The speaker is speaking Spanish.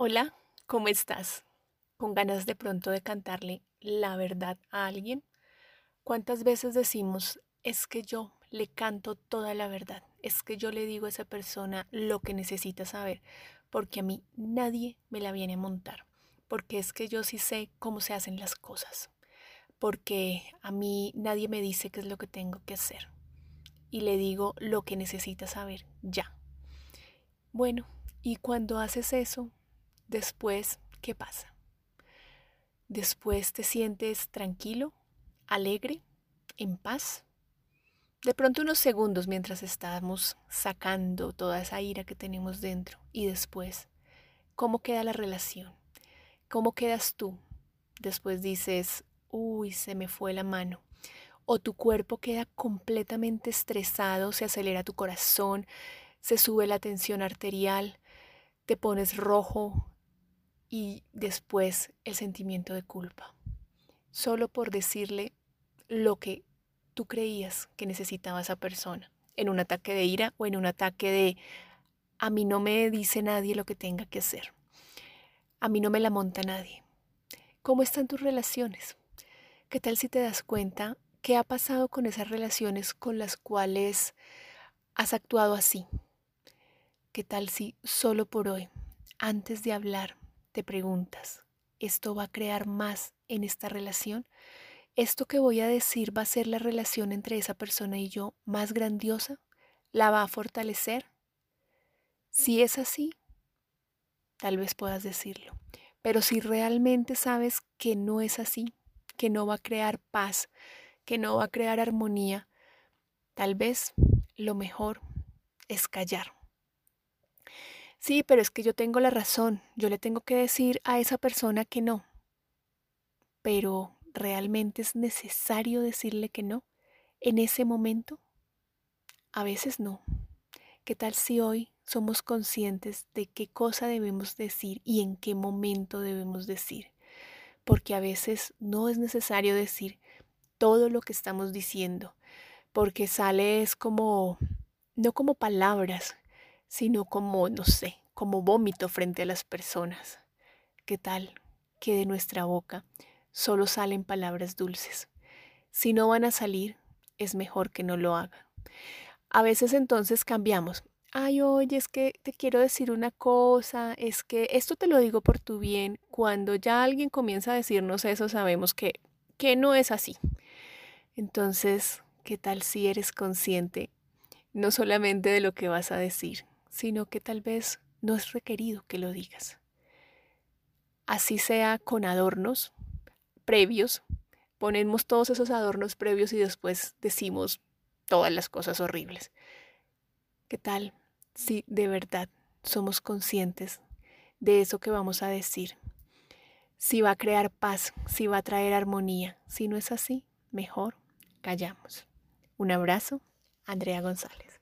Hola, ¿cómo estás? ¿Con ganas de pronto de cantarle la verdad a alguien? ¿Cuántas veces decimos, es que yo le canto toda la verdad, es que yo le digo a esa persona lo que necesita saber, porque a mí nadie me la viene a montar, porque es que yo sí sé cómo se hacen las cosas, porque a mí nadie me dice qué es lo que tengo que hacer, y le digo lo que necesita saber ya. Bueno, y cuando haces eso, Después, ¿qué pasa? Después te sientes tranquilo, alegre, en paz. De pronto unos segundos mientras estamos sacando toda esa ira que tenemos dentro y después, ¿cómo queda la relación? ¿Cómo quedas tú? Después dices, uy, se me fue la mano. O tu cuerpo queda completamente estresado, se acelera tu corazón, se sube la tensión arterial, te pones rojo, y después el sentimiento de culpa, solo por decirle lo que tú creías que necesitaba esa persona, en un ataque de ira o en un ataque de a mí no me dice nadie lo que tenga que hacer, a mí no me la monta nadie. ¿Cómo están tus relaciones? ¿Qué tal si te das cuenta qué ha pasado con esas relaciones con las cuales has actuado así? ¿Qué tal si solo por hoy, antes de hablar, te preguntas, ¿esto va a crear más en esta relación? ¿Esto que voy a decir va a ser la relación entre esa persona y yo más grandiosa? ¿La va a fortalecer? Si es así, tal vez puedas decirlo. Pero si realmente sabes que no es así, que no va a crear paz, que no va a crear armonía, tal vez lo mejor es callar. Sí, pero es que yo tengo la razón, yo le tengo que decir a esa persona que no. Pero ¿realmente es necesario decirle que no en ese momento? A veces no. ¿Qué tal si hoy somos conscientes de qué cosa debemos decir y en qué momento debemos decir? Porque a veces no es necesario decir todo lo que estamos diciendo, porque sale es como, no como palabras, sino como, no sé, como vómito frente a las personas. ¿Qué tal que de nuestra boca solo salen palabras dulces? Si no van a salir, es mejor que no lo hagan. A veces entonces cambiamos. Ay, oye, es que te quiero decir una cosa, es que esto te lo digo por tu bien. Cuando ya alguien comienza a decirnos eso, sabemos que, que no es así. Entonces, ¿qué tal si eres consciente no solamente de lo que vas a decir, sino que tal vez no es requerido que lo digas. Así sea con adornos previos, ponemos todos esos adornos previos y después decimos todas las cosas horribles. ¿Qué tal si de verdad somos conscientes de eso que vamos a decir? Si va a crear paz, si va a traer armonía. Si no es así, mejor callamos. Un abrazo, Andrea González.